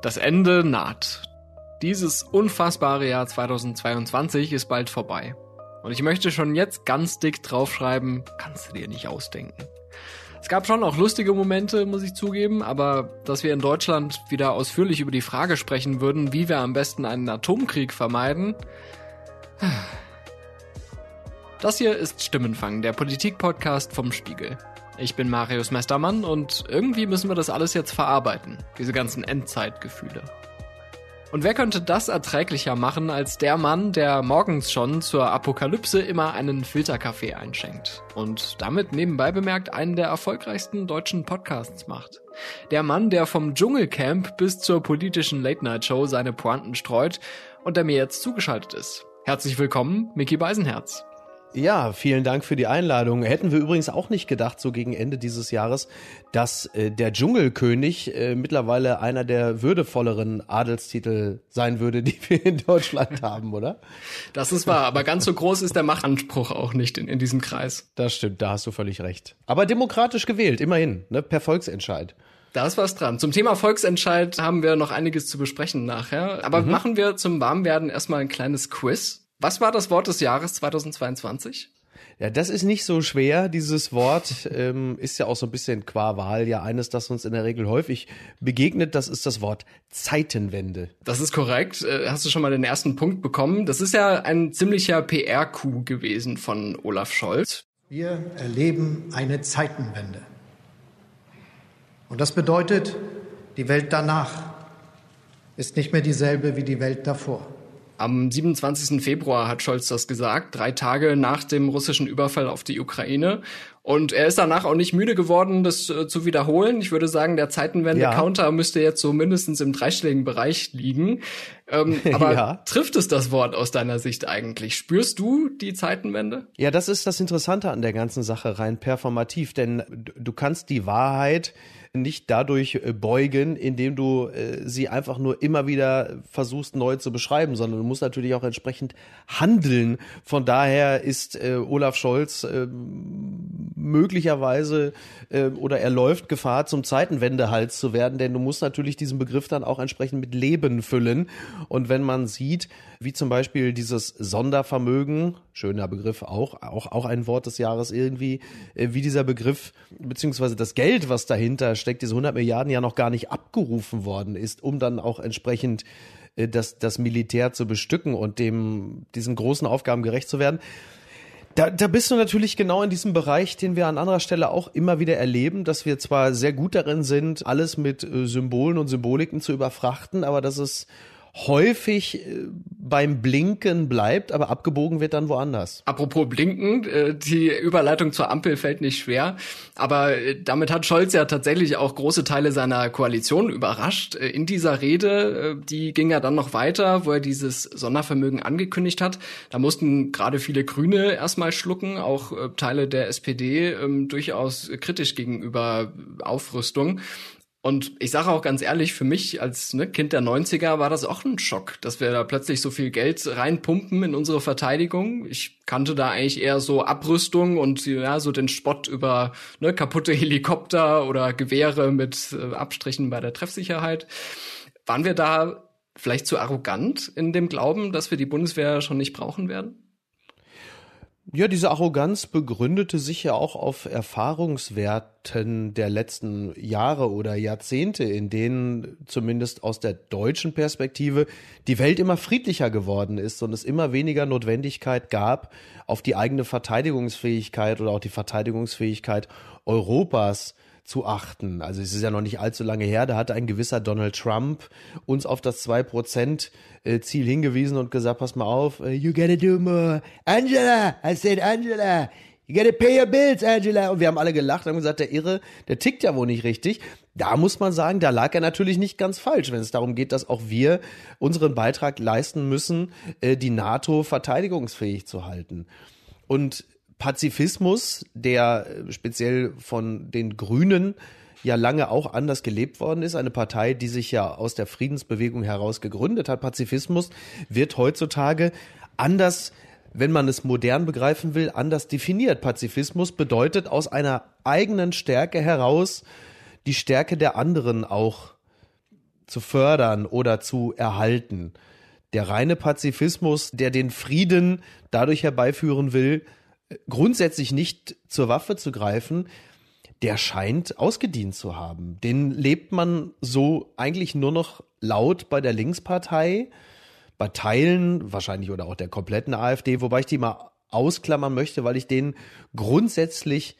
Das Ende naht. Dieses unfassbare Jahr 2022 ist bald vorbei. Und ich möchte schon jetzt ganz dick draufschreiben, kannst du dir nicht ausdenken. Es gab schon auch lustige Momente, muss ich zugeben, aber dass wir in Deutschland wieder ausführlich über die Frage sprechen würden, wie wir am besten einen Atomkrieg vermeiden. Das hier ist Stimmenfang, der Politik-Podcast vom Spiegel. Ich bin Marius Mestermann und irgendwie müssen wir das alles jetzt verarbeiten, diese ganzen Endzeitgefühle. Und wer könnte das erträglicher machen als der Mann, der morgens schon zur Apokalypse immer einen Filterkaffee einschenkt und damit nebenbei bemerkt einen der erfolgreichsten deutschen Podcasts macht. Der Mann, der vom Dschungelcamp bis zur politischen Late-Night-Show seine Pointen streut und der mir jetzt zugeschaltet ist. Herzlich willkommen, Mickey Beisenherz. Ja, vielen Dank für die Einladung. Hätten wir übrigens auch nicht gedacht, so gegen Ende dieses Jahres, dass äh, der Dschungelkönig äh, mittlerweile einer der würdevolleren Adelstitel sein würde, die wir in Deutschland haben, oder? Das ist wahr, aber ganz so groß ist der Machtanspruch auch nicht in, in diesem Kreis. Das stimmt, da hast du völlig recht. Aber demokratisch gewählt, immerhin, ne, per Volksentscheid. Da ist was dran. Zum Thema Volksentscheid haben wir noch einiges zu besprechen nachher. Aber mhm. machen wir zum Warmwerden erstmal ein kleines Quiz. Was war das Wort des Jahres 2022? Ja, das ist nicht so schwer. Dieses Wort ähm, ist ja auch so ein bisschen qua Wahl ja eines, das uns in der Regel häufig begegnet. Das ist das Wort Zeitenwende. Das ist korrekt. Äh, hast du schon mal den ersten Punkt bekommen? Das ist ja ein ziemlicher PR-Coup gewesen von Olaf Scholz. Wir erleben eine Zeitenwende. Und das bedeutet, die Welt danach ist nicht mehr dieselbe wie die Welt davor. Am 27. Februar hat Scholz das gesagt, drei Tage nach dem russischen Überfall auf die Ukraine. Und er ist danach auch nicht müde geworden, das äh, zu wiederholen. Ich würde sagen, der Zeitenwende-Counter ja. müsste jetzt so mindestens im dreistelligen Bereich liegen. Ähm, aber ja. trifft es das Wort aus deiner Sicht eigentlich? Spürst du die Zeitenwende? Ja, das ist das Interessante an der ganzen Sache rein performativ, denn du kannst die Wahrheit nicht dadurch äh, beugen, indem du äh, sie einfach nur immer wieder versuchst neu zu beschreiben, sondern du musst natürlich auch entsprechend handeln. Von daher ist äh, Olaf Scholz äh, möglicherweise äh, oder er läuft Gefahr, zum Zeitenwendehals zu werden, denn du musst natürlich diesen Begriff dann auch entsprechend mit Leben füllen. Und wenn man sieht, wie zum Beispiel dieses Sondervermögen, schöner Begriff auch, auch, auch ein Wort des Jahres irgendwie, äh, wie dieser Begriff, beziehungsweise das Geld, was dahinter steckt, diese 100 Milliarden ja noch gar nicht abgerufen worden ist, um dann auch entsprechend äh, das, das Militär zu bestücken und dem, diesen großen Aufgaben gerecht zu werden. Da, da bist du natürlich genau in diesem Bereich, den wir an anderer Stelle auch immer wieder erleben, dass wir zwar sehr gut darin sind, alles mit äh, Symbolen und Symboliken zu überfrachten, aber dass es häufig äh, beim Blinken bleibt, aber abgebogen wird dann woanders. Apropos Blinken, äh, die Überleitung zur Ampel fällt nicht schwer, aber äh, damit hat Scholz ja tatsächlich auch große Teile seiner Koalition überrascht. In dieser Rede, die ging ja dann noch weiter, wo er dieses Sondervermögen angekündigt hat. Da mussten gerade viele Grüne erstmal schlucken, auch Teile der SPD ähm, durchaus kritisch gegenüber Aufrüstung. Und ich sage auch ganz ehrlich, für mich als ne, Kind der 90er war das auch ein Schock, dass wir da plötzlich so viel Geld reinpumpen in unsere Verteidigung. Ich kannte da eigentlich eher so Abrüstung und ja, so den Spott über ne, kaputte Helikopter oder Gewehre mit äh, Abstrichen bei der Treffsicherheit. Waren wir da vielleicht zu arrogant in dem Glauben, dass wir die Bundeswehr schon nicht brauchen werden? Ja, diese Arroganz begründete sich ja auch auf Erfahrungswerten der letzten Jahre oder Jahrzehnte, in denen zumindest aus der deutschen Perspektive die Welt immer friedlicher geworden ist und es immer weniger Notwendigkeit gab, auf die eigene Verteidigungsfähigkeit oder auch die Verteidigungsfähigkeit Europas zu achten. Also es ist ja noch nicht allzu lange her, da hatte ein gewisser Donald Trump uns auf das 2% äh, Ziel hingewiesen und gesagt, pass mal auf, äh, you gotta do more. Angela, I said Angela, you gotta pay your bills, Angela. Und wir haben alle gelacht und gesagt, der Irre, der tickt ja wohl nicht richtig. Da muss man sagen, da lag er natürlich nicht ganz falsch, wenn es darum geht, dass auch wir unseren Beitrag leisten müssen, äh, die NATO verteidigungsfähig zu halten. Und Pazifismus, der äh, speziell von den Grünen ja lange auch anders gelebt worden ist, eine Partei, die sich ja aus der Friedensbewegung heraus gegründet hat. Pazifismus wird heutzutage anders, wenn man es modern begreifen will, anders definiert. Pazifismus bedeutet aus einer eigenen Stärke heraus die Stärke der anderen auch zu fördern oder zu erhalten. Der reine Pazifismus, der den Frieden dadurch herbeiführen will, grundsätzlich nicht zur Waffe zu greifen, der scheint ausgedient zu haben. Den lebt man so eigentlich nur noch laut bei der Linkspartei, bei Teilen wahrscheinlich oder auch der kompletten AfD, wobei ich die mal ausklammern möchte, weil ich denen grundsätzlich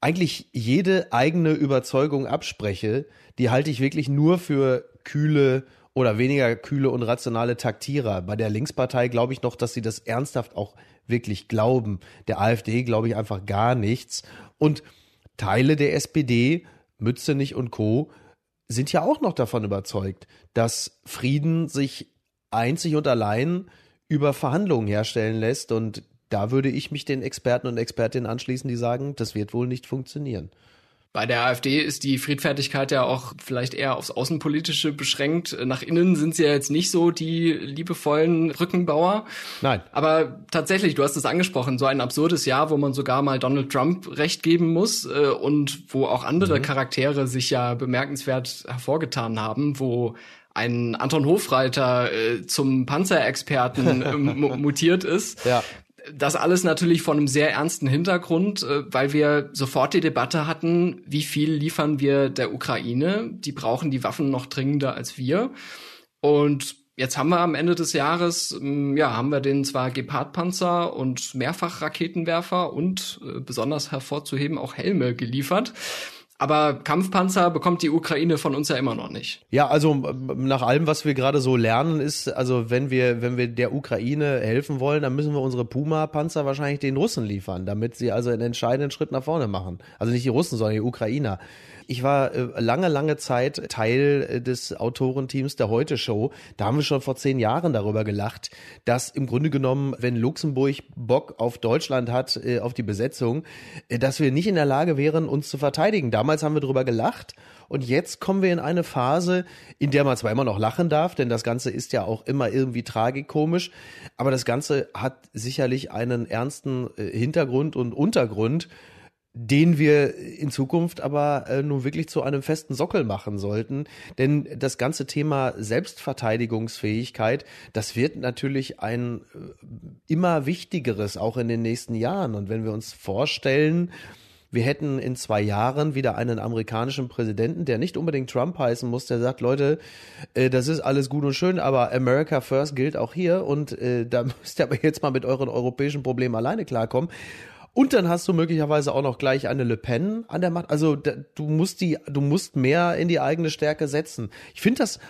eigentlich jede eigene Überzeugung abspreche. Die halte ich wirklich nur für kühle oder weniger kühle und rationale Taktierer. Bei der Linkspartei glaube ich noch, dass sie das ernsthaft auch wirklich glauben. Der AfD glaube ich einfach gar nichts. Und Teile der SPD, Mützenich und Co., sind ja auch noch davon überzeugt, dass Frieden sich einzig und allein über Verhandlungen herstellen lässt. Und da würde ich mich den Experten und Expertinnen anschließen, die sagen, das wird wohl nicht funktionieren. Bei der AfD ist die Friedfertigkeit ja auch vielleicht eher aufs Außenpolitische beschränkt. Nach innen sind sie ja jetzt nicht so die liebevollen Rückenbauer. Nein. Aber tatsächlich, du hast es angesprochen, so ein absurdes Jahr, wo man sogar mal Donald Trump recht geben muss äh, und wo auch andere mhm. Charaktere sich ja bemerkenswert hervorgetan haben, wo ein Anton Hofreiter äh, zum Panzerexperten äh, mutiert ist. Ja. Das alles natürlich von einem sehr ernsten Hintergrund, äh, weil wir sofort die Debatte hatten, wie viel liefern wir der Ukraine? Die brauchen die Waffen noch dringender als wir. Und jetzt haben wir am Ende des Jahres, ähm, ja, haben wir den zwar Gepard-Panzer und Mehrfachraketenwerfer und äh, besonders hervorzuheben auch Helme geliefert. Aber Kampfpanzer bekommt die Ukraine von uns ja immer noch nicht. Ja, also nach allem, was wir gerade so lernen, ist, also wenn wir, wenn wir der Ukraine helfen wollen, dann müssen wir unsere Puma-Panzer wahrscheinlich den Russen liefern, damit sie also einen entscheidenden Schritt nach vorne machen. Also nicht die Russen, sondern die Ukrainer. Ich war äh, lange, lange Zeit Teil äh, des Autorenteams der Heute Show. Da haben wir schon vor zehn Jahren darüber gelacht, dass im Grunde genommen, wenn Luxemburg Bock auf Deutschland hat, äh, auf die Besetzung, dass wir nicht in der Lage wären, uns zu verteidigen. Damals haben wir darüber gelacht. Und jetzt kommen wir in eine Phase, in der man zwar immer noch lachen darf, denn das Ganze ist ja auch immer irgendwie tragikomisch, aber das Ganze hat sicherlich einen ernsten Hintergrund und Untergrund den wir in Zukunft aber äh, nun wirklich zu einem festen Sockel machen sollten. Denn das ganze Thema Selbstverteidigungsfähigkeit, das wird natürlich ein äh, immer wichtigeres auch in den nächsten Jahren. Und wenn wir uns vorstellen, wir hätten in zwei Jahren wieder einen amerikanischen Präsidenten, der nicht unbedingt Trump heißen muss, der sagt, Leute, äh, das ist alles gut und schön, aber America First gilt auch hier und äh, da müsst ihr aber jetzt mal mit euren europäischen Problemen alleine klarkommen. Und dann hast du möglicherweise auch noch gleich eine Le Pen an der Macht. Also du musst die, du musst mehr in die eigene Stärke setzen. Ich finde das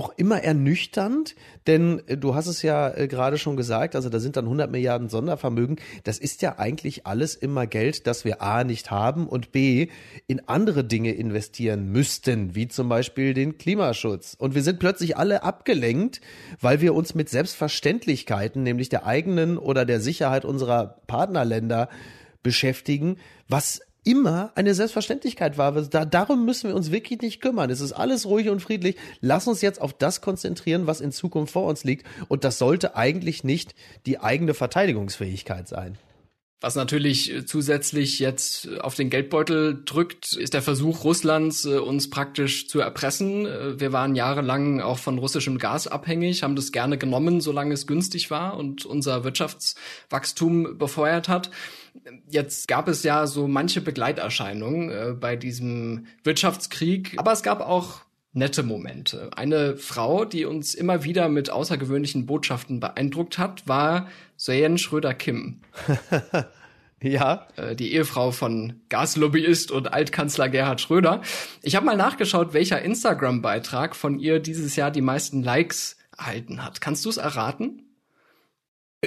auch immer ernüchternd, denn äh, du hast es ja äh, gerade schon gesagt, also da sind dann 100 Milliarden Sondervermögen. Das ist ja eigentlich alles immer Geld, das wir A nicht haben und B in andere Dinge investieren müssten, wie zum Beispiel den Klimaschutz. Und wir sind plötzlich alle abgelenkt, weil wir uns mit Selbstverständlichkeiten, nämlich der eigenen oder der Sicherheit unserer Partnerländer beschäftigen, was immer eine Selbstverständlichkeit war. Da, darum müssen wir uns wirklich nicht kümmern. Es ist alles ruhig und friedlich. Lass uns jetzt auf das konzentrieren, was in Zukunft vor uns liegt. Und das sollte eigentlich nicht die eigene Verteidigungsfähigkeit sein. Was natürlich zusätzlich jetzt auf den Geldbeutel drückt, ist der Versuch Russlands, äh, uns praktisch zu erpressen. Äh, wir waren jahrelang auch von russischem Gas abhängig, haben das gerne genommen, solange es günstig war und unser Wirtschaftswachstum befeuert hat. Jetzt gab es ja so manche Begleiterscheinungen äh, bei diesem Wirtschaftskrieg, aber es gab auch nette Momente. Eine Frau, die uns immer wieder mit außergewöhnlichen Botschaften beeindruckt hat, war Soyen Schröder-Kim. Ja. Äh, die Ehefrau von Gaslobbyist und Altkanzler Gerhard Schröder. Ich habe mal nachgeschaut, welcher Instagram-Beitrag von ihr dieses Jahr die meisten Likes erhalten hat. Kannst du es erraten?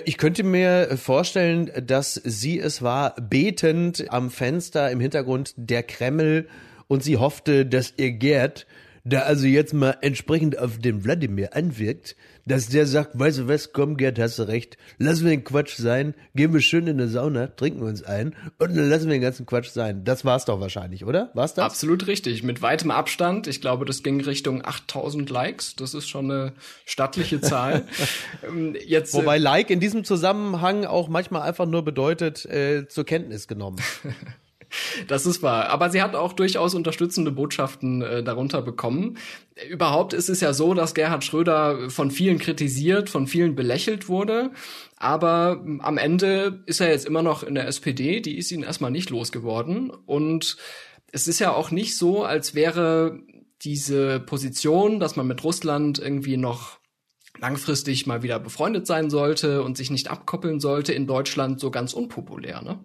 Ich könnte mir vorstellen, dass sie es war, betend am Fenster im Hintergrund der Kreml und sie hoffte, dass ihr Gerd da also jetzt mal entsprechend auf den Wladimir anwirkt, dass der sagt, weißt du was, komm Gerd, hast du recht, lassen wir den Quatsch sein, gehen wir schön in eine Sauna, trinken uns ein und dann lassen wir den ganzen Quatsch sein. Das war's doch wahrscheinlich, oder? War's das? Absolut richtig, mit weitem Abstand. Ich glaube, das ging Richtung 8000 Likes. Das ist schon eine stattliche Zahl. Ähm, jetzt, Wobei Like in diesem Zusammenhang auch manchmal einfach nur bedeutet, äh, zur Kenntnis genommen. Das ist wahr. Aber sie hat auch durchaus unterstützende Botschaften äh, darunter bekommen. Überhaupt ist es ja so, dass Gerhard Schröder von vielen kritisiert, von vielen belächelt wurde. Aber hm, am Ende ist er jetzt immer noch in der SPD. Die ist ihn erstmal nicht losgeworden. Und es ist ja auch nicht so, als wäre diese Position, dass man mit Russland irgendwie noch langfristig mal wieder befreundet sein sollte und sich nicht abkoppeln sollte in Deutschland so ganz unpopulär, ne?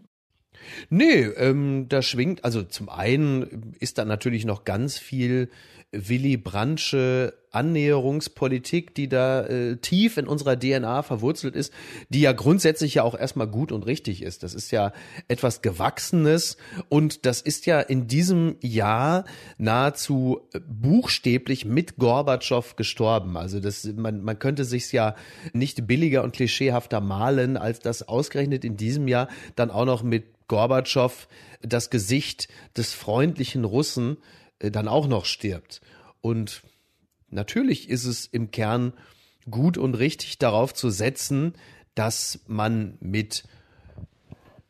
Nee, ähm, da schwingt, also zum einen ist da natürlich noch ganz viel Willy Brandtsche Annäherungspolitik, die da äh, tief in unserer DNA verwurzelt ist, die ja grundsätzlich ja auch erstmal gut und richtig ist. Das ist ja etwas Gewachsenes und das ist ja in diesem Jahr nahezu buchstäblich mit Gorbatschow gestorben. Also das, man, man könnte sich's ja nicht billiger und klischeehafter malen, als das ausgerechnet in diesem Jahr dann auch noch mit Gorbatschow das Gesicht des freundlichen Russen dann auch noch stirbt. Und natürlich ist es im Kern gut und richtig darauf zu setzen, dass man mit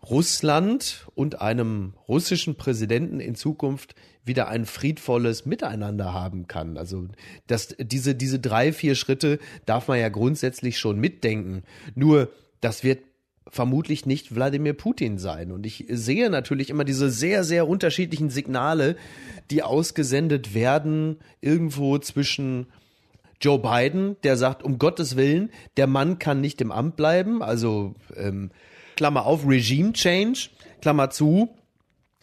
Russland und einem russischen Präsidenten in Zukunft wieder ein friedvolles Miteinander haben kann. Also das, diese, diese drei, vier Schritte darf man ja grundsätzlich schon mitdenken. Nur das wird vermutlich nicht Wladimir Putin sein. Und ich sehe natürlich immer diese sehr, sehr unterschiedlichen Signale, die ausgesendet werden irgendwo zwischen Joe Biden, der sagt, um Gottes Willen, der Mann kann nicht im Amt bleiben, also ähm, Klammer auf, Regime Change, Klammer zu,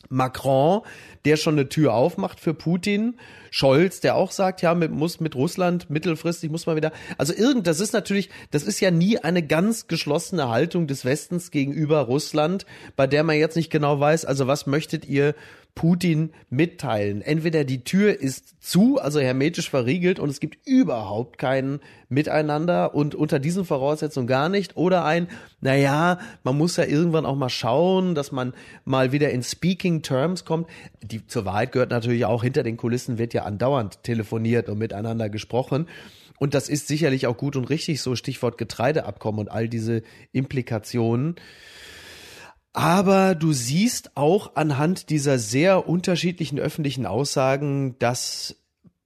Macron, der schon eine Tür aufmacht für Putin, Scholz, der auch sagt, ja, mit, muss mit Russland mittelfristig muss man wieder, also irgend, das ist natürlich, das ist ja nie eine ganz geschlossene Haltung des Westens gegenüber Russland, bei der man jetzt nicht genau weiß, also was möchtet ihr Putin mitteilen. Entweder die Tür ist zu, also hermetisch verriegelt und es gibt überhaupt kein Miteinander und unter diesen Voraussetzungen gar nicht oder ein, naja, man muss ja irgendwann auch mal schauen, dass man mal wieder in Speaking Terms kommt. Die zur Wahrheit gehört natürlich auch, hinter den Kulissen wird ja andauernd telefoniert und miteinander gesprochen. Und das ist sicherlich auch gut und richtig so, Stichwort Getreideabkommen und all diese Implikationen. Aber du siehst auch anhand dieser sehr unterschiedlichen öffentlichen Aussagen, dass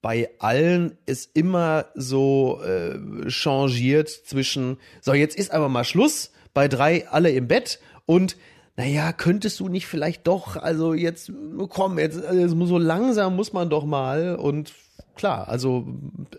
bei allen es immer so äh, changiert zwischen, so jetzt ist aber mal Schluss, bei drei alle im Bett und naja, könntest du nicht vielleicht doch, also jetzt, komm, jetzt, also so langsam muss man doch mal und klar, also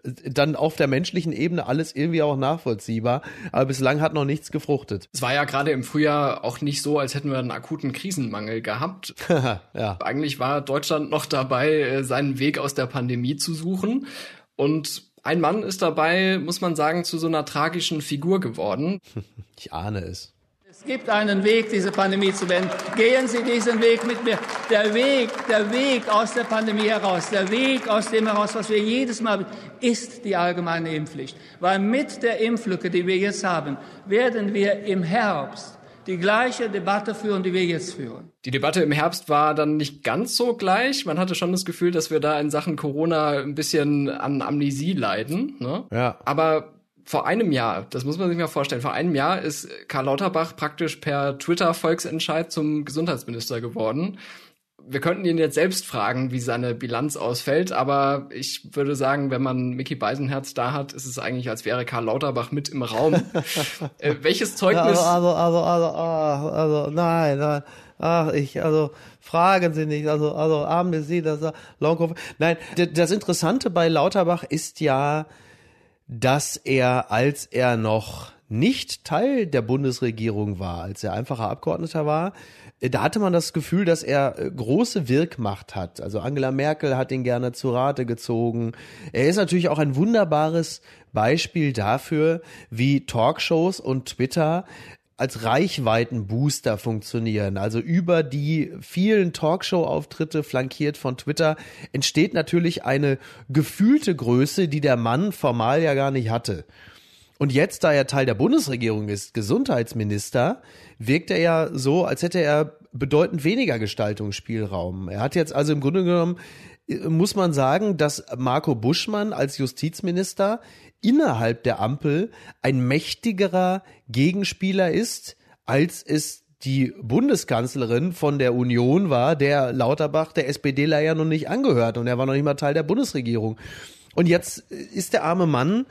dann auf der menschlichen Ebene alles irgendwie auch nachvollziehbar, aber bislang hat noch nichts gefruchtet. Es war ja gerade im Frühjahr auch nicht so, als hätten wir einen akuten Krisenmangel gehabt. ja. Eigentlich war Deutschland noch dabei, äh, seinen Weg aus der Pandemie zu suchen und ein Mann ist dabei, muss man sagen, zu so einer tragischen Figur geworden. Ich ahne es. Es gibt einen Weg, diese Pandemie zu wenden. Gehen Sie diesen Weg mit mir. Der Weg, der Weg aus der Pandemie heraus, der Weg aus dem heraus, was wir jedes Mal, ist die allgemeine Impfpflicht. Weil mit der Impflücke, die wir jetzt haben, werden wir im Herbst die gleiche Debatte führen, die wir jetzt führen. Die Debatte im Herbst war dann nicht ganz so gleich. Man hatte schon das Gefühl, dass wir da in Sachen Corona ein bisschen an Amnesie leiden. Ne? Ja. Aber vor einem Jahr, das muss man sich mal vorstellen, vor einem Jahr ist Karl Lauterbach praktisch per Twitter-Volksentscheid zum Gesundheitsminister geworden. Wir könnten ihn jetzt selbst fragen, wie seine Bilanz ausfällt, aber ich würde sagen, wenn man Mickey Beisenherz da hat, ist es eigentlich, als wäre Karl Lauterbach mit im Raum. äh, welches Zeugnis? Also, also, also, also, also, nein, nein. Ach, ich, also, fragen Sie nicht, also, also, haben Sie das, Long Nein, das Interessante bei Lauterbach ist ja, dass er, als er noch nicht Teil der Bundesregierung war, als er einfacher Abgeordneter war, äh, da hatte man das Gefühl, dass er äh, große Wirkmacht hat. Also Angela Merkel hat ihn gerne zu Rate gezogen. Er ist natürlich auch ein wunderbares Beispiel dafür, wie Talkshows und Twitter als Reichweitenbooster funktionieren. Also über die vielen Talkshow-Auftritte flankiert von Twitter entsteht natürlich eine gefühlte Größe, die der Mann formal ja gar nicht hatte. Und jetzt, da er Teil der Bundesregierung ist, Gesundheitsminister, wirkt er ja so, als hätte er bedeutend weniger Gestaltungsspielraum. Er hat jetzt also im Grunde genommen, äh, muss man sagen, dass Marco Buschmann als Justizminister innerhalb der Ampel ein mächtigerer Gegenspieler ist, als es die Bundeskanzlerin von der Union war, der Lauterbach, der SPDler ja noch nicht angehört und er war noch nicht mal Teil der Bundesregierung. Und jetzt ist der arme Mann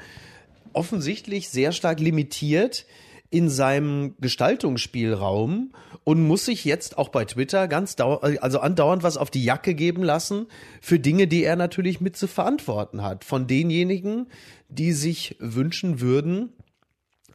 offensichtlich sehr stark limitiert in seinem Gestaltungsspielraum und muss sich jetzt auch bei Twitter ganz also andauernd was auf die Jacke geben lassen für Dinge, die er natürlich mit zu verantworten hat. Von denjenigen, die sich wünschen würden,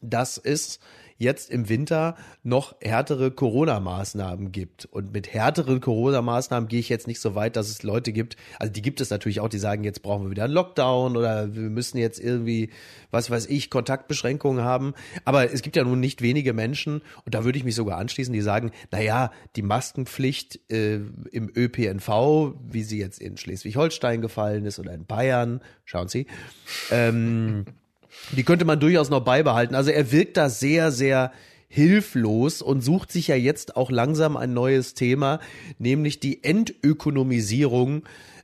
dass es jetzt im Winter noch härtere Corona-Maßnahmen gibt. Und mit härteren Corona-Maßnahmen gehe ich jetzt nicht so weit, dass es Leute gibt, also die gibt es natürlich auch, die sagen, jetzt brauchen wir wieder einen Lockdown oder wir müssen jetzt irgendwie, was weiß ich, Kontaktbeschränkungen haben. Aber es gibt ja nun nicht wenige Menschen, und da würde ich mich sogar anschließen, die sagen, na ja, die Maskenpflicht äh, im ÖPNV, wie sie jetzt in Schleswig-Holstein gefallen ist oder in Bayern, schauen Sie, ähm, die könnte man durchaus noch beibehalten. Also er wirkt da sehr, sehr hilflos und sucht sich ja jetzt auch langsam ein neues Thema, nämlich die Entökonomisierung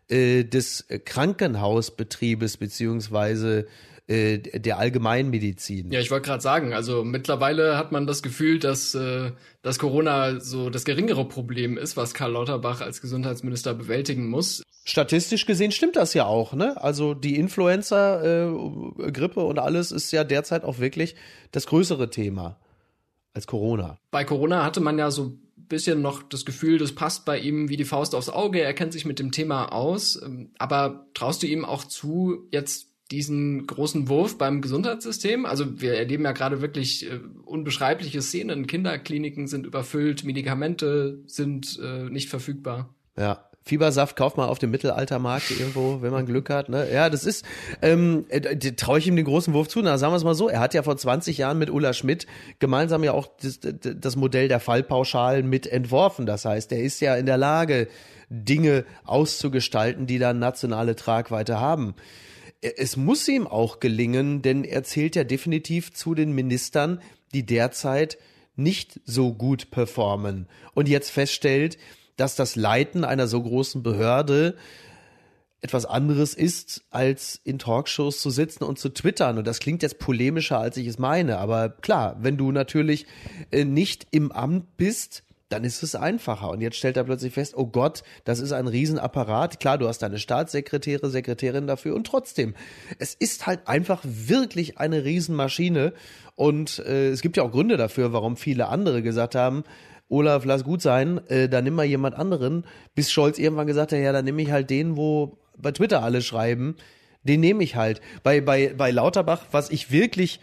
äh, des Krankenhausbetriebes beziehungsweise äh, der Allgemeinmedizin. Ja, ich wollte gerade sagen, also mittlerweile hat man das Gefühl, dass, äh, dass Corona so das geringere Problem ist, was Karl Lauterbach als Gesundheitsminister bewältigen muss. Statistisch gesehen stimmt das ja auch, ne? Also die Influenza-Grippe äh, und alles ist ja derzeit auch wirklich das größere Thema als Corona. Bei Corona hatte man ja so bisschen noch das Gefühl, das passt bei ihm wie die Faust aufs Auge, er kennt sich mit dem Thema aus. Ähm, aber traust du ihm auch zu, jetzt diesen großen Wurf beim Gesundheitssystem? Also wir erleben ja gerade wirklich äh, unbeschreibliche Szenen. Kinderkliniken sind überfüllt, Medikamente sind äh, nicht verfügbar. Ja, Fiebersaft kauft man auf dem Mittelaltermarkt irgendwo, wenn man Glück hat. Ne? Ja, das ist, ähm, äh, traue ich ihm den großen Wurf zu. Na, sagen wir es mal so, er hat ja vor 20 Jahren mit Ulla Schmidt gemeinsam ja auch das, das Modell der Fallpauschalen mit entworfen. Das heißt, er ist ja in der Lage, Dinge auszugestalten, die dann nationale Tragweite haben. Es muss ihm auch gelingen, denn er zählt ja definitiv zu den Ministern, die derzeit nicht so gut performen und jetzt feststellt, dass das Leiten einer so großen Behörde etwas anderes ist, als in Talkshows zu sitzen und zu twittern. Und das klingt jetzt polemischer, als ich es meine. Aber klar, wenn du natürlich äh, nicht im Amt bist, dann ist es einfacher. Und jetzt stellt er plötzlich fest, oh Gott, das ist ein Riesenapparat. Klar, du hast deine Staatssekretäre, Sekretärin dafür und trotzdem, es ist halt einfach wirklich eine Riesenmaschine. Und äh, es gibt ja auch Gründe dafür, warum viele andere gesagt haben, Olaf, lass gut sein, äh, dann nimm mal jemand anderen, bis Scholz irgendwann gesagt hat, ja, dann nehme ich halt den, wo bei Twitter alle schreiben, den nehme ich halt. Bei, bei, bei Lauterbach, was ich wirklich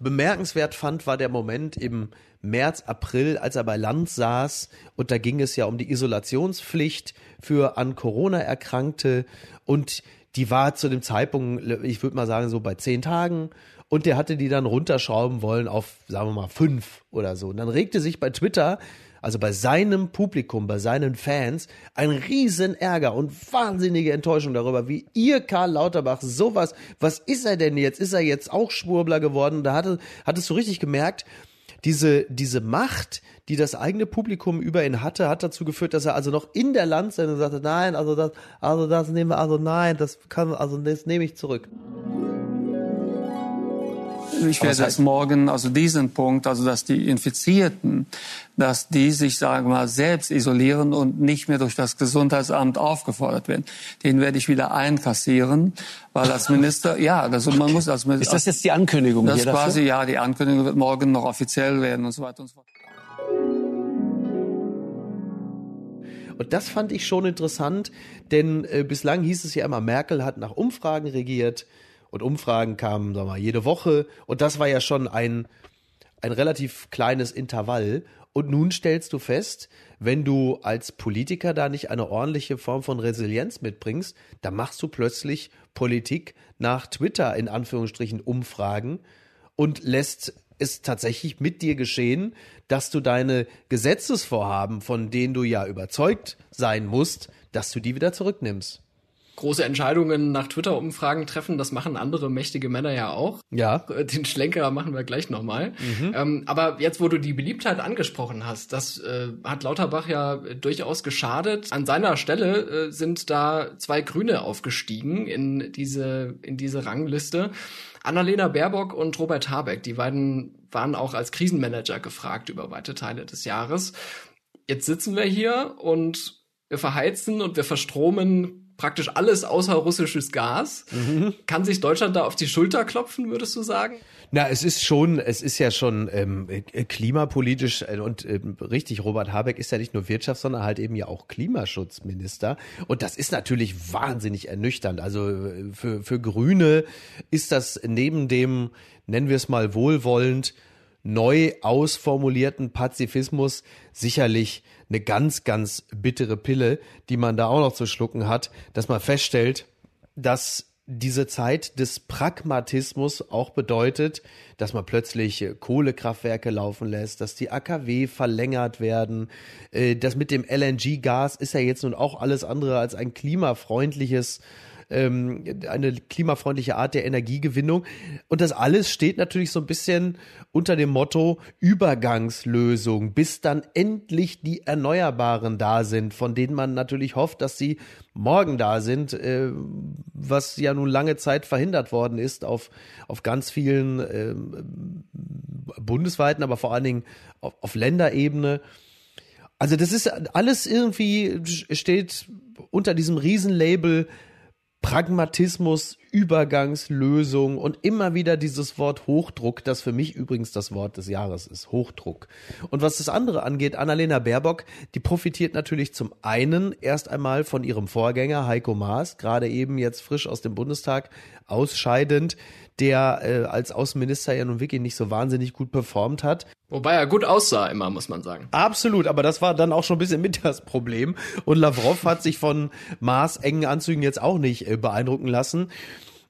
bemerkenswert fand, war der Moment im März, April, als er bei Land saß. Und da ging es ja um die Isolationspflicht für an Corona Erkrankte. Und die war zu dem Zeitpunkt, ich würde mal sagen, so bei zehn Tagen. Und der hatte die dann runterschrauben wollen auf, sagen wir mal, fünf oder so. Und dann regte sich bei Twitter also bei seinem Publikum, bei seinen Fans, ein riesen Ärger und wahnsinnige Enttäuschung darüber, wie ihr Karl Lauterbach sowas, was ist er denn jetzt? Ist er jetzt auch Schwurbler geworden? Da hatte, hattest du richtig gemerkt, diese, diese Macht, die das eigene Publikum über ihn hatte, hat dazu geführt, dass er also noch in der Landsendung sagte, nein, also das, also das nehmen wir, also nein, das kann, also das nehme ich zurück. Ich werde das morgen, also diesen Punkt, also dass die Infizierten, dass die sich, sagen wir mal, selbst isolieren und nicht mehr durch das Gesundheitsamt aufgefordert werden. Den werde ich wieder einkassieren, weil als Minister, ja, also man muss als Minister. Ist das jetzt die Ankündigung? Das ist quasi, ja, die Ankündigung wird morgen noch offiziell werden und so weiter und so fort. Und das fand ich schon interessant, denn äh, bislang hieß es ja immer, Merkel hat nach Umfragen regiert und Umfragen kamen, sagen wir mal, jede Woche. Und das war ja schon ein, ein relativ kleines Intervall. Und nun stellst du fest, wenn du als Politiker da nicht eine ordentliche Form von Resilienz mitbringst, dann machst du plötzlich Politik nach Twitter in Anführungsstrichen Umfragen und lässt es tatsächlich mit dir geschehen, dass du deine Gesetzesvorhaben, von denen du ja überzeugt sein musst, dass du die wieder zurücknimmst. Große Entscheidungen nach Twitter-Umfragen treffen. Das machen andere mächtige Männer ja auch. Ja. Den Schlenker machen wir gleich nochmal. Mhm. Ähm, aber jetzt, wo du die Beliebtheit angesprochen hast, das äh, hat Lauterbach ja durchaus geschadet. An seiner Stelle äh, sind da zwei Grüne aufgestiegen in diese, in diese Rangliste. Annalena Baerbock und Robert Habeck, die beiden waren auch als Krisenmanager gefragt über weite Teile des Jahres. Jetzt sitzen wir hier und wir verheizen und wir verstromen praktisch alles außer russisches Gas. Mhm. Kann sich Deutschland da auf die Schulter klopfen, würdest du sagen? Na, es ist schon, es ist ja schon ähm, äh, klimapolitisch äh, und äh, richtig, Robert Habeck ist ja nicht nur Wirtschafts-, sondern halt eben ja auch Klimaschutzminister. Und das ist natürlich wahnsinnig ernüchternd. Also äh, für, für Grüne ist das neben dem, nennen wir es mal wohlwollend, neu ausformulierten Pazifismus sicherlich eine ganz, ganz bittere Pille, die man da auch noch zu schlucken hat, dass man feststellt, dass diese Zeit des Pragmatismus auch bedeutet, dass man plötzlich Kohlekraftwerke laufen lässt, dass die AKW verlängert werden. Äh, das mit dem LNG-Gas ist ja jetzt nun auch alles andere als ein klimafreundliches ähm, eine klimafreundliche Art der Energiegewinnung. Und das alles steht natürlich so ein bisschen unter dem Motto Übergangslösung, bis dann endlich die Erneuerbaren da sind, von denen man natürlich hofft, dass sie morgen da sind, äh, was ja nun lange Zeit verhindert worden ist auf, auf ganz vielen äh, bundesweiten, aber vor allen Dingen auf, auf Länderebene. Also das ist alles irgendwie steht unter diesem Riesenlabel Pragmatismus, Übergangslösung und immer wieder dieses Wort Hochdruck, das für mich übrigens das Wort des Jahres ist, Hochdruck. Und was das andere angeht, Annalena Baerbock, die profitiert natürlich zum einen erst einmal von ihrem Vorgänger Heiko Maas, gerade eben jetzt frisch aus dem Bundestag ausscheidend, der äh, als Außenminister ja nun wirklich nicht so wahnsinnig gut performt hat. Wobei er gut aussah immer, muss man sagen. Absolut, aber das war dann auch schon ein bisschen mit das Problem. Und Lavrov hat sich von Maß engen Anzügen jetzt auch nicht äh, beeindrucken lassen.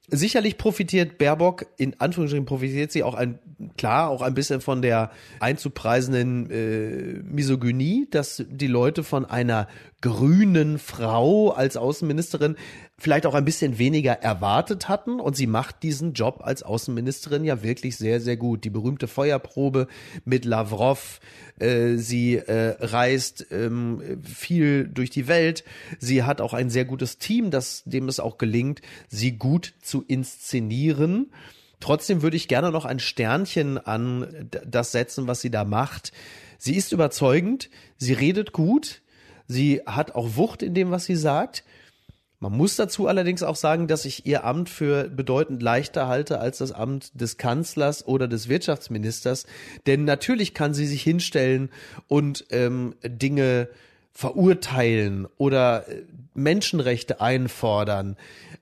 Sicherlich profitiert Baerbock, in Anführungsstrichen profitiert sie auch ein, klar, auch ein bisschen von der einzupreisenden äh, Misogynie, dass die Leute von einer grünen Frau als Außenministerin vielleicht auch ein bisschen weniger erwartet hatten. Und sie macht diesen Job als Außenministerin ja wirklich sehr, sehr gut. Die berühmte Feuerprobe mit Lavrov. Äh, sie äh, reist ähm, viel durch die Welt. Sie hat auch ein sehr gutes Team, das, dem es auch gelingt, sie gut zu inszenieren. Trotzdem würde ich gerne noch ein Sternchen an das setzen, was sie da macht. Sie ist überzeugend, sie redet gut, sie hat auch Wucht in dem, was sie sagt. Man muss dazu allerdings auch sagen, dass ich ihr Amt für bedeutend leichter halte als das Amt des Kanzlers oder des Wirtschaftsministers. Denn natürlich kann sie sich hinstellen und ähm, Dinge verurteilen oder äh, Menschenrechte einfordern.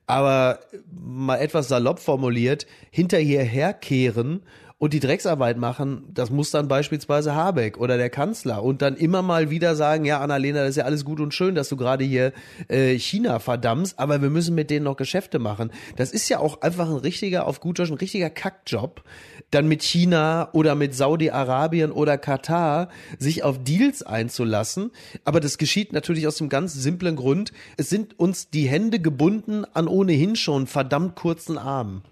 Aber mal etwas salopp formuliert, hinterher herkehren und die Drecksarbeit machen, das muss dann beispielsweise Habeck oder der Kanzler und dann immer mal wieder sagen, ja, Annalena, das ist ja alles gut und schön, dass du gerade hier äh, China verdammst, aber wir müssen mit denen noch Geschäfte machen. Das ist ja auch einfach ein richtiger, auf gut Deutsch, ein richtiger Kackjob, dann mit China oder mit Saudi-Arabien oder Katar sich auf Deals einzulassen. Aber das geschieht natürlich aus dem ganz simplen Grund, es sind uns die Hände gebunden an ohnehin schon verdammt kurzen Armen.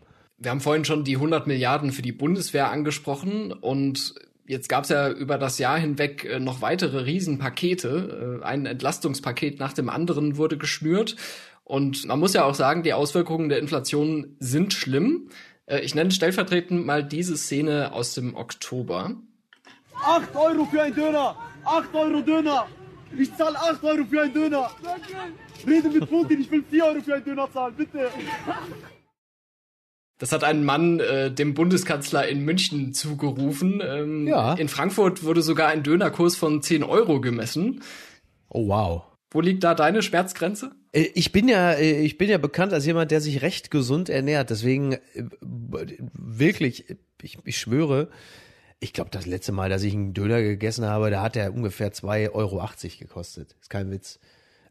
Wir haben vorhin schon die 100 Milliarden für die Bundeswehr angesprochen und jetzt gab es ja über das Jahr hinweg äh, noch weitere Riesenpakete. Äh, ein Entlastungspaket nach dem anderen wurde geschnürt. Und man muss ja auch sagen, die Auswirkungen der Inflation sind schlimm. Äh, ich nenne stellvertretend mal diese Szene aus dem Oktober. 8 Euro für ein Döner! 8 Euro Döner! Ich zahle 8 Euro für ein Döner! Rede mit Putin, ich will 4 Euro für ein Döner zahlen, bitte! Das hat ein Mann äh, dem Bundeskanzler in München zugerufen. Ähm, ja. In Frankfurt wurde sogar ein Dönerkurs von 10 Euro gemessen. Oh wow. Wo liegt da deine Schmerzgrenze? Äh, ich bin ja, äh, ich bin ja bekannt als jemand, der sich recht gesund ernährt. Deswegen äh, wirklich, ich, ich schwöre, ich glaube, das letzte Mal, dass ich einen Döner gegessen habe, da hat er ungefähr 2,80 Euro gekostet. Ist kein Witz.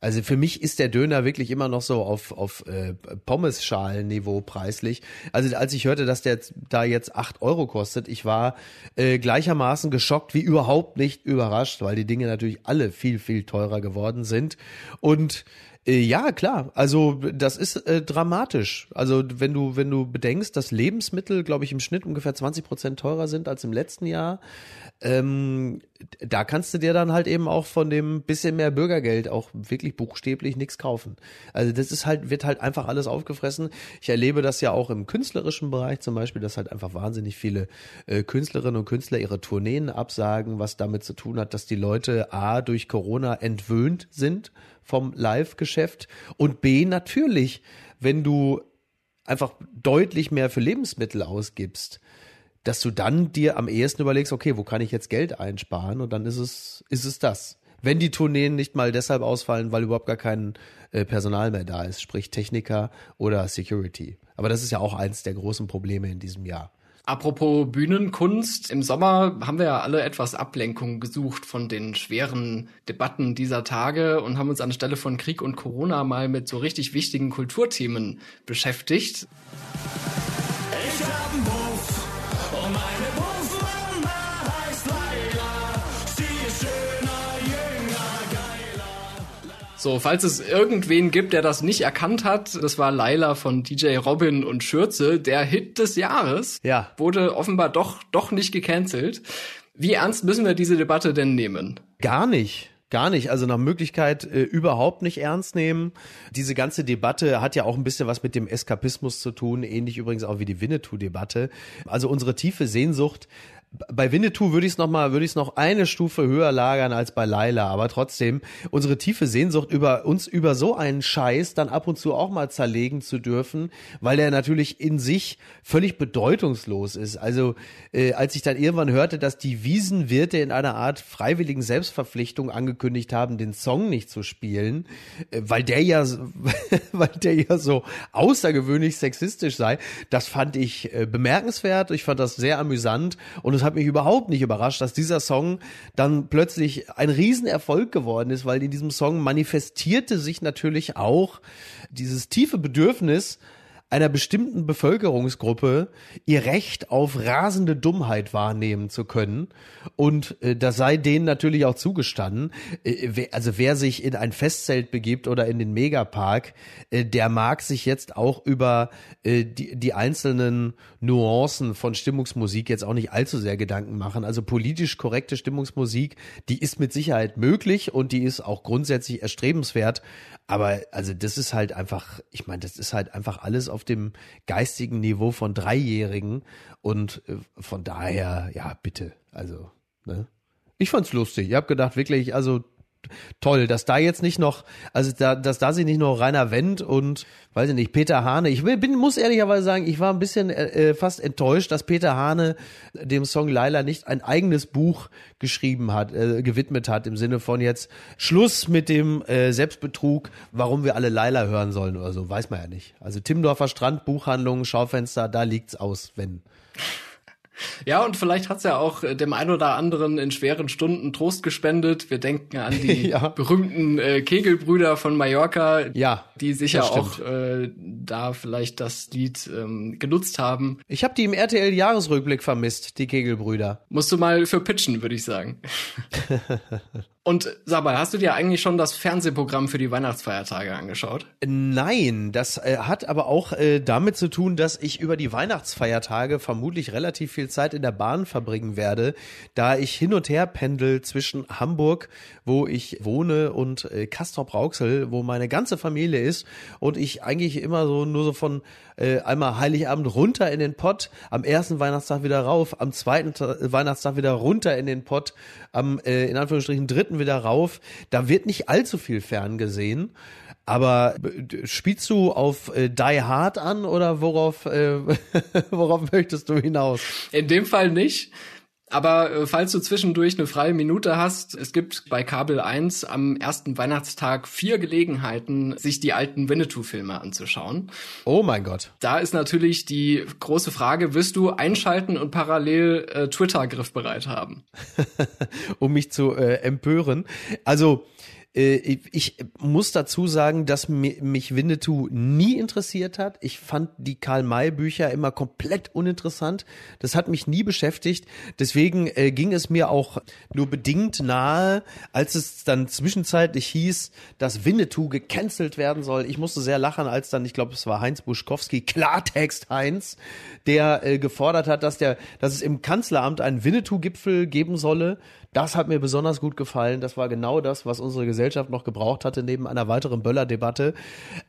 Also für mich ist der Döner wirklich immer noch so auf, auf äh, Pommes-Schalen-Niveau preislich. Also als ich hörte, dass der da jetzt acht Euro kostet, ich war äh, gleichermaßen geschockt wie überhaupt nicht überrascht, weil die Dinge natürlich alle viel, viel teurer geworden sind. Und ja, klar. Also das ist äh, dramatisch. Also wenn du wenn du bedenkst, dass Lebensmittel, glaube ich, im Schnitt ungefähr 20 Prozent teurer sind als im letzten Jahr, ähm, da kannst du dir dann halt eben auch von dem bisschen mehr Bürgergeld auch wirklich buchstäblich nichts kaufen. Also das ist halt wird halt einfach alles aufgefressen. Ich erlebe das ja auch im künstlerischen Bereich zum Beispiel, dass halt einfach wahnsinnig viele äh, Künstlerinnen und Künstler ihre Tourneen absagen, was damit zu tun hat, dass die Leute a durch Corona entwöhnt sind vom Live-Geschäft und B natürlich, wenn du einfach deutlich mehr für Lebensmittel ausgibst, dass du dann dir am ehesten überlegst, okay, wo kann ich jetzt Geld einsparen und dann ist es ist es das. Wenn die Tourneen nicht mal deshalb ausfallen, weil überhaupt gar kein äh, Personal mehr da ist, sprich Techniker oder Security. Aber das ist ja auch eins der großen Probleme in diesem Jahr. Apropos Bühnenkunst, im Sommer haben wir ja alle etwas Ablenkung gesucht von den schweren Debatten dieser Tage und haben uns anstelle von Krieg und Corona mal mit so richtig wichtigen Kulturthemen beschäftigt. Ich So, falls es irgendwen gibt, der das nicht erkannt hat, das war Laila von DJ Robin und Schürze, der Hit des Jahres. Ja. Wurde offenbar doch, doch nicht gecancelt. Wie ernst müssen wir diese Debatte denn nehmen? Gar nicht. Gar nicht, also nach Möglichkeit äh, überhaupt nicht ernst nehmen. Diese ganze Debatte hat ja auch ein bisschen was mit dem Eskapismus zu tun, ähnlich übrigens auch wie die Winnetou-Debatte. Also unsere tiefe Sehnsucht bei Winnetou würde ich es noch mal, würde ich es noch eine Stufe höher lagern als bei Laila, aber trotzdem unsere tiefe Sehnsucht über uns über so einen Scheiß dann ab und zu auch mal zerlegen zu dürfen, weil der natürlich in sich völlig bedeutungslos ist. Also äh, als ich dann irgendwann hörte, dass die Wiesenwirte in einer Art freiwilligen Selbstverpflichtung angekündigt haben, den Song nicht zu spielen, äh, weil der ja, weil der ja so außergewöhnlich sexistisch sei, das fand ich äh, bemerkenswert. Ich fand das sehr amüsant und es hat mich überhaupt nicht überrascht, dass dieser Song dann plötzlich ein Riesenerfolg geworden ist, weil in diesem Song manifestierte sich natürlich auch dieses tiefe Bedürfnis, einer bestimmten Bevölkerungsgruppe ihr Recht auf rasende Dummheit wahrnehmen zu können. Und äh, das sei denen natürlich auch zugestanden. Äh, also wer sich in ein Festzelt begibt oder in den Megapark, äh, der mag sich jetzt auch über äh, die, die einzelnen Nuancen von Stimmungsmusik jetzt auch nicht allzu sehr Gedanken machen. Also politisch korrekte Stimmungsmusik, die ist mit Sicherheit möglich und die ist auch grundsätzlich erstrebenswert. Aber also das ist halt einfach, ich meine, das ist halt einfach alles auf dem geistigen Niveau von Dreijährigen und äh, von daher, ja, bitte, also, ne? Ich fand's lustig. Ich habe gedacht, wirklich, also toll, dass da jetzt nicht noch, also da, dass da sich nicht nur Rainer Wendt und, weiß ich nicht, Peter Hane, ich bin, muss ehrlicherweise sagen, ich war ein bisschen äh, fast enttäuscht, dass Peter Hane dem Song Laila nicht ein eigenes Buch geschrieben hat, äh, gewidmet hat, im Sinne von jetzt Schluss mit dem äh, Selbstbetrug, warum wir alle Laila hören sollen oder so, weiß man ja nicht. Also Timdorfer Strand, Buchhandlung, Schaufenster, da liegt's aus, wenn. Ja, und vielleicht hat's ja auch äh, dem einen oder anderen in schweren Stunden Trost gespendet. Wir denken an die ja. berühmten äh, Kegelbrüder von Mallorca, ja, die sicher auch äh, da vielleicht das Lied ähm, genutzt haben. Ich habe die im RTL-Jahresrückblick vermisst, die Kegelbrüder. Musst du mal für pitchen, würde ich sagen. Und sag mal, hast du dir eigentlich schon das Fernsehprogramm für die Weihnachtsfeiertage angeschaut? Nein, das äh, hat aber auch äh, damit zu tun, dass ich über die Weihnachtsfeiertage vermutlich relativ viel Zeit in der Bahn verbringen werde, da ich hin und her pendel zwischen Hamburg, wo ich wohne, und äh, Castrop-Rauxel, wo meine ganze Familie ist und ich eigentlich immer so nur so von äh, einmal Heiligabend runter in den Pott, am ersten Weihnachtstag wieder rauf, am zweiten Ta Weihnachtstag wieder runter in den Pott, am äh, in Anführungsstrichen dritten wieder rauf. Da wird nicht allzu viel ferngesehen. Aber äh, spielst du auf äh, Die Hard an oder worauf, äh, worauf möchtest du hinaus? In dem Fall nicht. Aber äh, falls du zwischendurch eine freie Minute hast, es gibt bei Kabel 1 am ersten Weihnachtstag vier Gelegenheiten, sich die alten Winnetou-Filme anzuschauen. Oh mein Gott. Da ist natürlich die große Frage, wirst du einschalten und parallel äh, Twitter griffbereit haben? um mich zu äh, empören. Also ich muss dazu sagen, dass mich Winnetou nie interessiert hat. Ich fand die Karl-May-Bücher immer komplett uninteressant. Das hat mich nie beschäftigt. Deswegen äh, ging es mir auch nur bedingt nahe, als es dann zwischenzeitlich hieß, dass Winnetou gecancelt werden soll. Ich musste sehr lachen, als dann, ich glaube, es war Heinz Buschkowski, Klartext Heinz, der äh, gefordert hat, dass der, dass es im Kanzleramt einen Winnetou-Gipfel geben solle das hat mir besonders gut gefallen. Das war genau das, was unsere Gesellschaft noch gebraucht hatte, neben einer weiteren Böller-Debatte.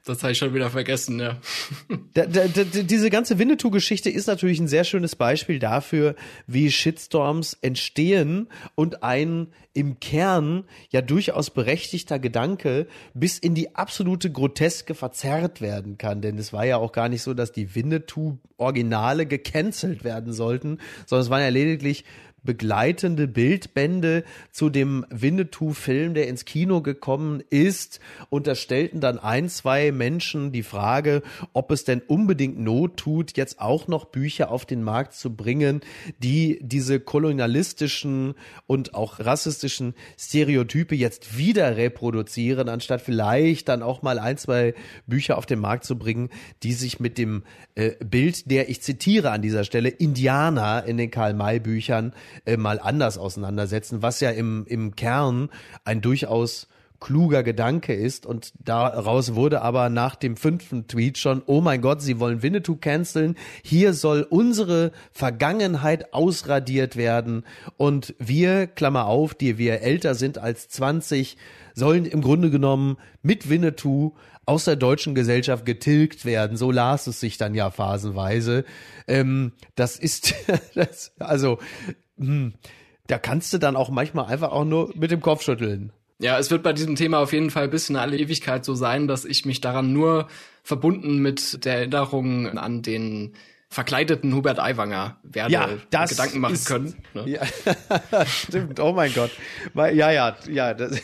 Das habe ich schon wieder vergessen, ja. Da, da, da, diese ganze Winnetou-Geschichte ist natürlich ein sehr schönes Beispiel dafür, wie Shitstorms entstehen und ein im Kern ja durchaus berechtigter Gedanke bis in die absolute Groteske verzerrt werden kann. Denn es war ja auch gar nicht so, dass die Winnetou-Originale gecancelt werden sollten, sondern es waren ja lediglich begleitende Bildbände zu dem Winnetou-Film, der ins Kino gekommen ist. Und da stellten dann ein, zwei Menschen die Frage, ob es denn unbedingt Not tut, jetzt auch noch Bücher auf den Markt zu bringen, die diese kolonialistischen und auch rassistischen Stereotype jetzt wieder reproduzieren, anstatt vielleicht dann auch mal ein, zwei Bücher auf den Markt zu bringen, die sich mit dem äh, Bild der, ich zitiere an dieser Stelle, Indianer in den Karl-May-Büchern äh, mal anders auseinandersetzen, was ja im, im Kern ein durchaus kluger Gedanke ist und daraus wurde aber nach dem fünften Tweet schon, oh mein Gott, sie wollen Winnetou canceln, hier soll unsere Vergangenheit ausradiert werden und wir, Klammer auf, die wir älter sind als 20, sollen im Grunde genommen mit Winnetou aus der deutschen Gesellschaft getilgt werden. So las es sich dann ja phasenweise. Ähm, das ist, das, also hm, da kannst du dann auch manchmal einfach auch nur mit dem Kopf schütteln. Ja, es wird bei diesem Thema auf jeden Fall bis in alle Ewigkeit so sein, dass ich mich daran nur verbunden mit der Erinnerung an den verkleideten Hubert Aiwanger werde ja, das Gedanken machen ist, können. Ne? Ja, stimmt. Oh mein Gott. Ja, ja, ja. Das,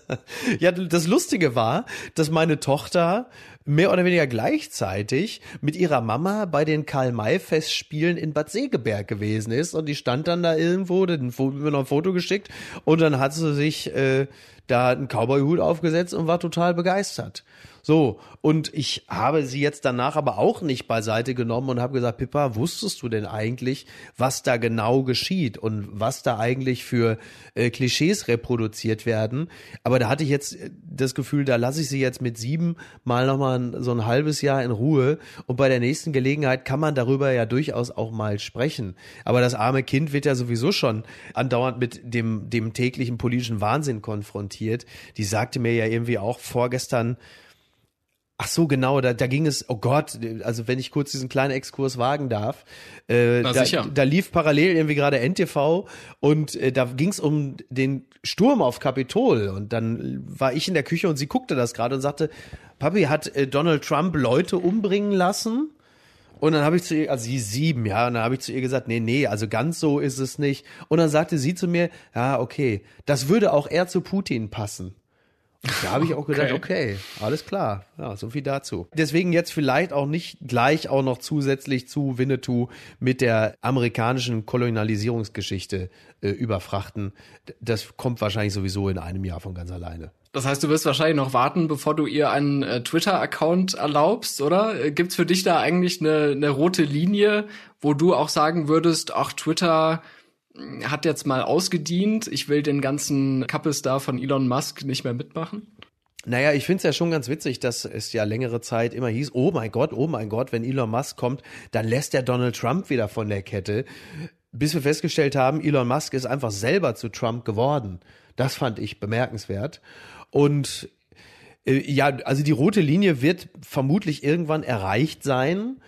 ja, das Lustige war, dass meine Tochter mehr oder weniger gleichzeitig mit ihrer Mama bei den Karl-May-Festspielen in Bad Segeberg gewesen ist und die stand dann da irgendwo, dann mir noch ein Foto geschickt und dann hat sie sich äh, da einen Cowboy-Hut aufgesetzt und war total begeistert. So, und ich habe sie jetzt danach aber auch nicht beiseite genommen und habe gesagt, Pippa, wusstest du denn eigentlich, was da genau geschieht und was da eigentlich für äh, Klischees reproduziert werden? Aber da hatte ich jetzt äh, das Gefühl, da lasse ich sie jetzt mit sieben mal nochmal so ein halbes Jahr in Ruhe und bei der nächsten Gelegenheit kann man darüber ja durchaus auch mal sprechen. Aber das arme Kind wird ja sowieso schon andauernd mit dem, dem täglichen politischen Wahnsinn konfrontiert. Die sagte mir ja irgendwie auch vorgestern, Ach so, genau, da, da ging es, oh Gott, also wenn ich kurz diesen kleinen Exkurs wagen darf, äh, da, da, lief parallel irgendwie gerade NTV und äh, da ging es um den Sturm auf Kapitol und dann war ich in der Küche und sie guckte das gerade und sagte, Papi, hat äh, Donald Trump Leute umbringen lassen? Und dann habe ich zu ihr, also sie sieben, ja, und dann habe ich zu ihr gesagt, nee, nee, also ganz so ist es nicht. Und dann sagte sie zu mir, ja, okay, das würde auch eher zu Putin passen. Da habe ich auch gedacht, okay. okay, alles klar. Ja, so viel dazu. Deswegen jetzt vielleicht auch nicht gleich auch noch zusätzlich zu Winnetou mit der amerikanischen Kolonialisierungsgeschichte äh, überfrachten. Das kommt wahrscheinlich sowieso in einem Jahr von ganz alleine. Das heißt, du wirst wahrscheinlich noch warten, bevor du ihr einen äh, Twitter-Account erlaubst, oder? Äh, gibt's für dich da eigentlich eine, eine rote Linie, wo du auch sagen würdest, ach, Twitter hat jetzt mal ausgedient. Ich will den ganzen Couplestar von Elon Musk nicht mehr mitmachen. Naja, ich finde es ja schon ganz witzig, dass es ja längere Zeit immer hieß, oh mein Gott, oh mein Gott, wenn Elon Musk kommt, dann lässt der Donald Trump wieder von der Kette. Bis wir festgestellt haben, Elon Musk ist einfach selber zu Trump geworden. Das fand ich bemerkenswert. Und äh, ja, also die rote Linie wird vermutlich irgendwann erreicht sein.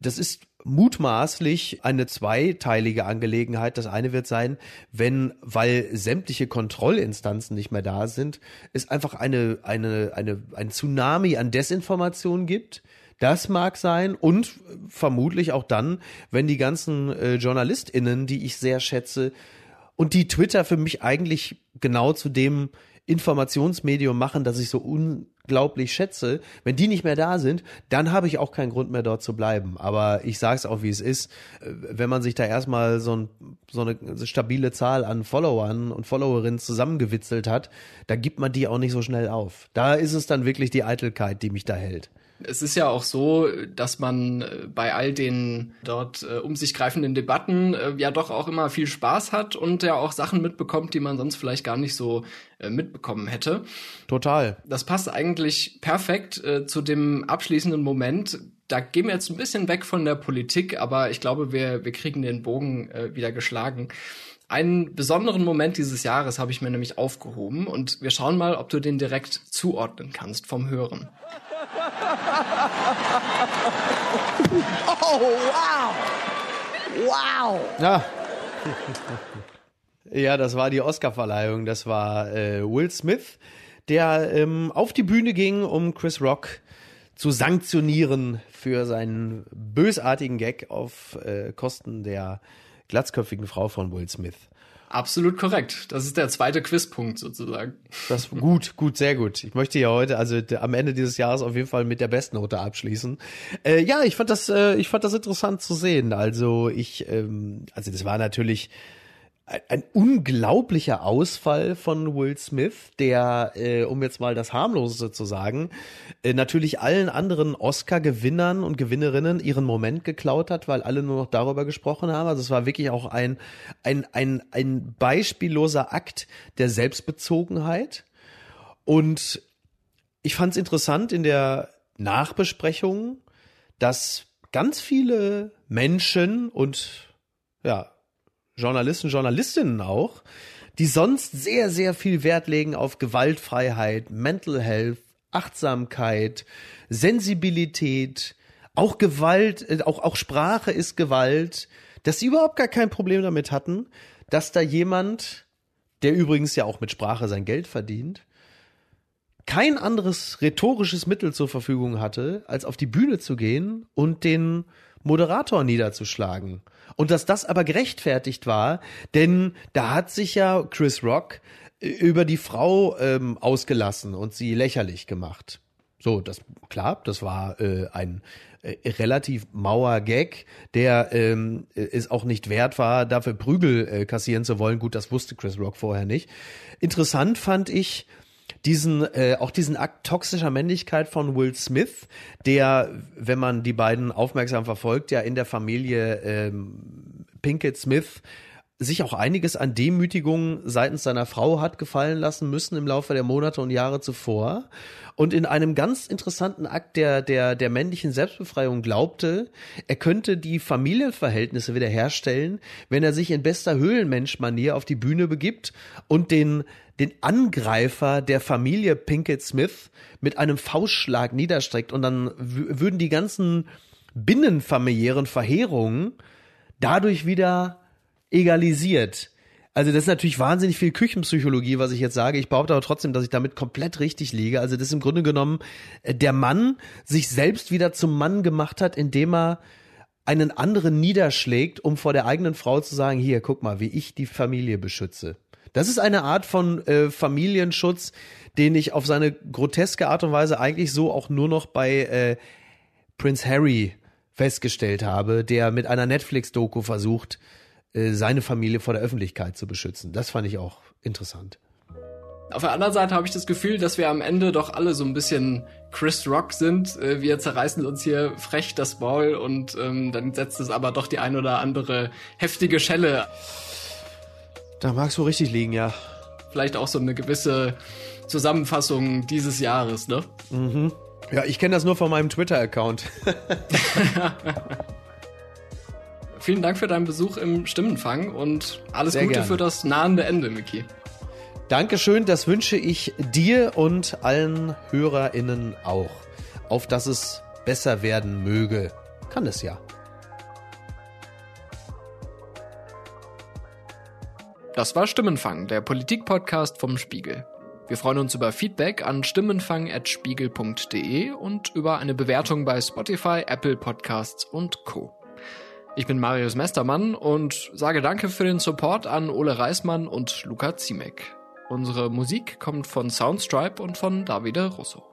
Das ist mutmaßlich eine zweiteilige Angelegenheit. Das eine wird sein, wenn, weil sämtliche Kontrollinstanzen nicht mehr da sind, es einfach eine, eine, eine, ein Tsunami an Desinformation gibt. Das mag sein und vermutlich auch dann, wenn die ganzen äh, JournalistInnen, die ich sehr schätze und die Twitter für mich eigentlich genau zu dem Informationsmedium machen, das ich so un unglaublich schätze, wenn die nicht mehr da sind, dann habe ich auch keinen Grund mehr dort zu bleiben. Aber ich sage es auch, wie es ist. Äh, wenn man sich da erstmal so, ein, so eine stabile Zahl an Followern und Followerinnen zusammengewitzelt hat, da gibt man die auch nicht so schnell auf. Da ist es dann wirklich die Eitelkeit, die mich da hält. Es ist ja auch so, dass man äh, bei all den dort äh, um sich greifenden Debatten äh, ja doch auch immer viel Spaß hat und ja auch Sachen mitbekommt, die man sonst vielleicht gar nicht so äh, mitbekommen hätte. Total. Das passt eigentlich perfekt äh, zu dem abschließenden Moment. Da gehen wir jetzt ein bisschen weg von der Politik, aber ich glaube, wir, wir kriegen den Bogen äh, wieder geschlagen. Einen besonderen Moment dieses Jahres habe ich mir nämlich aufgehoben und wir schauen mal, ob du den direkt zuordnen kannst vom Hören. Oh, wow! Wow! Ja. ja, das war die Oscarverleihung. Das war äh, Will Smith, der ähm, auf die Bühne ging, um Chris Rock zu sanktionieren für seinen bösartigen Gag auf äh, Kosten der glatzköpfigen Frau von Will Smith. Absolut korrekt. Das ist der zweite Quizpunkt sozusagen. Das gut, gut, sehr gut. Ich möchte ja heute, also am Ende dieses Jahres auf jeden Fall mit der Bestnote abschließen. Äh, ja, ich fand das, äh, ich fand das interessant zu sehen. Also ich, ähm, also das war natürlich ein unglaublicher Ausfall von Will Smith, der, äh, um jetzt mal das harmloseste zu sagen, äh, natürlich allen anderen Oscar-Gewinnern und Gewinnerinnen ihren Moment geklaut hat, weil alle nur noch darüber gesprochen haben. Also es war wirklich auch ein, ein, ein, ein beispielloser Akt der Selbstbezogenheit. Und ich fand es interessant in der Nachbesprechung, dass ganz viele Menschen und ja, Journalisten, Journalistinnen auch, die sonst sehr, sehr viel Wert legen auf Gewaltfreiheit, Mental Health, Achtsamkeit, Sensibilität, auch Gewalt, äh, auch, auch Sprache ist Gewalt, dass sie überhaupt gar kein Problem damit hatten, dass da jemand, der übrigens ja auch mit Sprache sein Geld verdient, kein anderes rhetorisches Mittel zur Verfügung hatte, als auf die Bühne zu gehen und den Moderator niederzuschlagen. Und dass das aber gerechtfertigt war, denn da hat sich ja Chris Rock äh, über die Frau ähm, ausgelassen und sie lächerlich gemacht. So, das klar, das war äh, ein äh, relativ mauer Gag, der ähm, es auch nicht wert war, dafür Prügel äh, kassieren zu wollen. Gut, das wusste Chris Rock vorher nicht. Interessant fand ich, diesen äh, auch diesen Akt toxischer Männlichkeit von Will Smith, der, wenn man die beiden aufmerksam verfolgt, ja in der Familie ähm, Pinkett Smith sich auch einiges an Demütigung seitens seiner Frau hat gefallen lassen müssen im Laufe der Monate und Jahre zuvor. Und in einem ganz interessanten Akt der der der männlichen Selbstbefreiung glaubte, er könnte die Familienverhältnisse wiederherstellen, wenn er sich in bester Höhlenmensch-Manier auf die Bühne begibt und den den Angreifer der Familie Pinkett Smith mit einem Faustschlag niederstreckt und dann würden die ganzen binnenfamiliären Verheerungen dadurch wieder egalisiert. Also das ist natürlich wahnsinnig viel Küchenpsychologie, was ich jetzt sage. Ich behaupte aber trotzdem, dass ich damit komplett richtig liege. Also das ist im Grunde genommen äh, der Mann sich selbst wieder zum Mann gemacht hat, indem er einen anderen niederschlägt, um vor der eigenen Frau zu sagen, hier, guck mal, wie ich die Familie beschütze. Das ist eine Art von äh, Familienschutz, den ich auf seine groteske Art und Weise eigentlich so auch nur noch bei äh, Prince Harry festgestellt habe, der mit einer Netflix-Doku versucht, äh, seine Familie vor der Öffentlichkeit zu beschützen. Das fand ich auch interessant. Auf der anderen Seite habe ich das Gefühl, dass wir am Ende doch alle so ein bisschen Chris Rock sind. Äh, wir zerreißen uns hier frech das Maul und ähm, dann setzt es aber doch die ein oder andere heftige Schelle. Da magst du richtig liegen, ja. Vielleicht auch so eine gewisse Zusammenfassung dieses Jahres, ne? Mhm. Ja, ich kenne das nur von meinem Twitter-Account. Vielen Dank für deinen Besuch im Stimmenfang und alles Sehr Gute gerne. für das nahende Ende, Miki. Dankeschön, das wünsche ich dir und allen HörerInnen auch. Auf dass es besser werden möge. Kann es ja. Das war Stimmenfang, der Politik-Podcast vom Spiegel. Wir freuen uns über Feedback an stimmenfang.spiegel.de und über eine Bewertung bei Spotify, Apple Podcasts und Co. Ich bin Marius Mestermann und sage Danke für den Support an Ole Reismann und Luca Ziemek. Unsere Musik kommt von Soundstripe und von Davide Russo.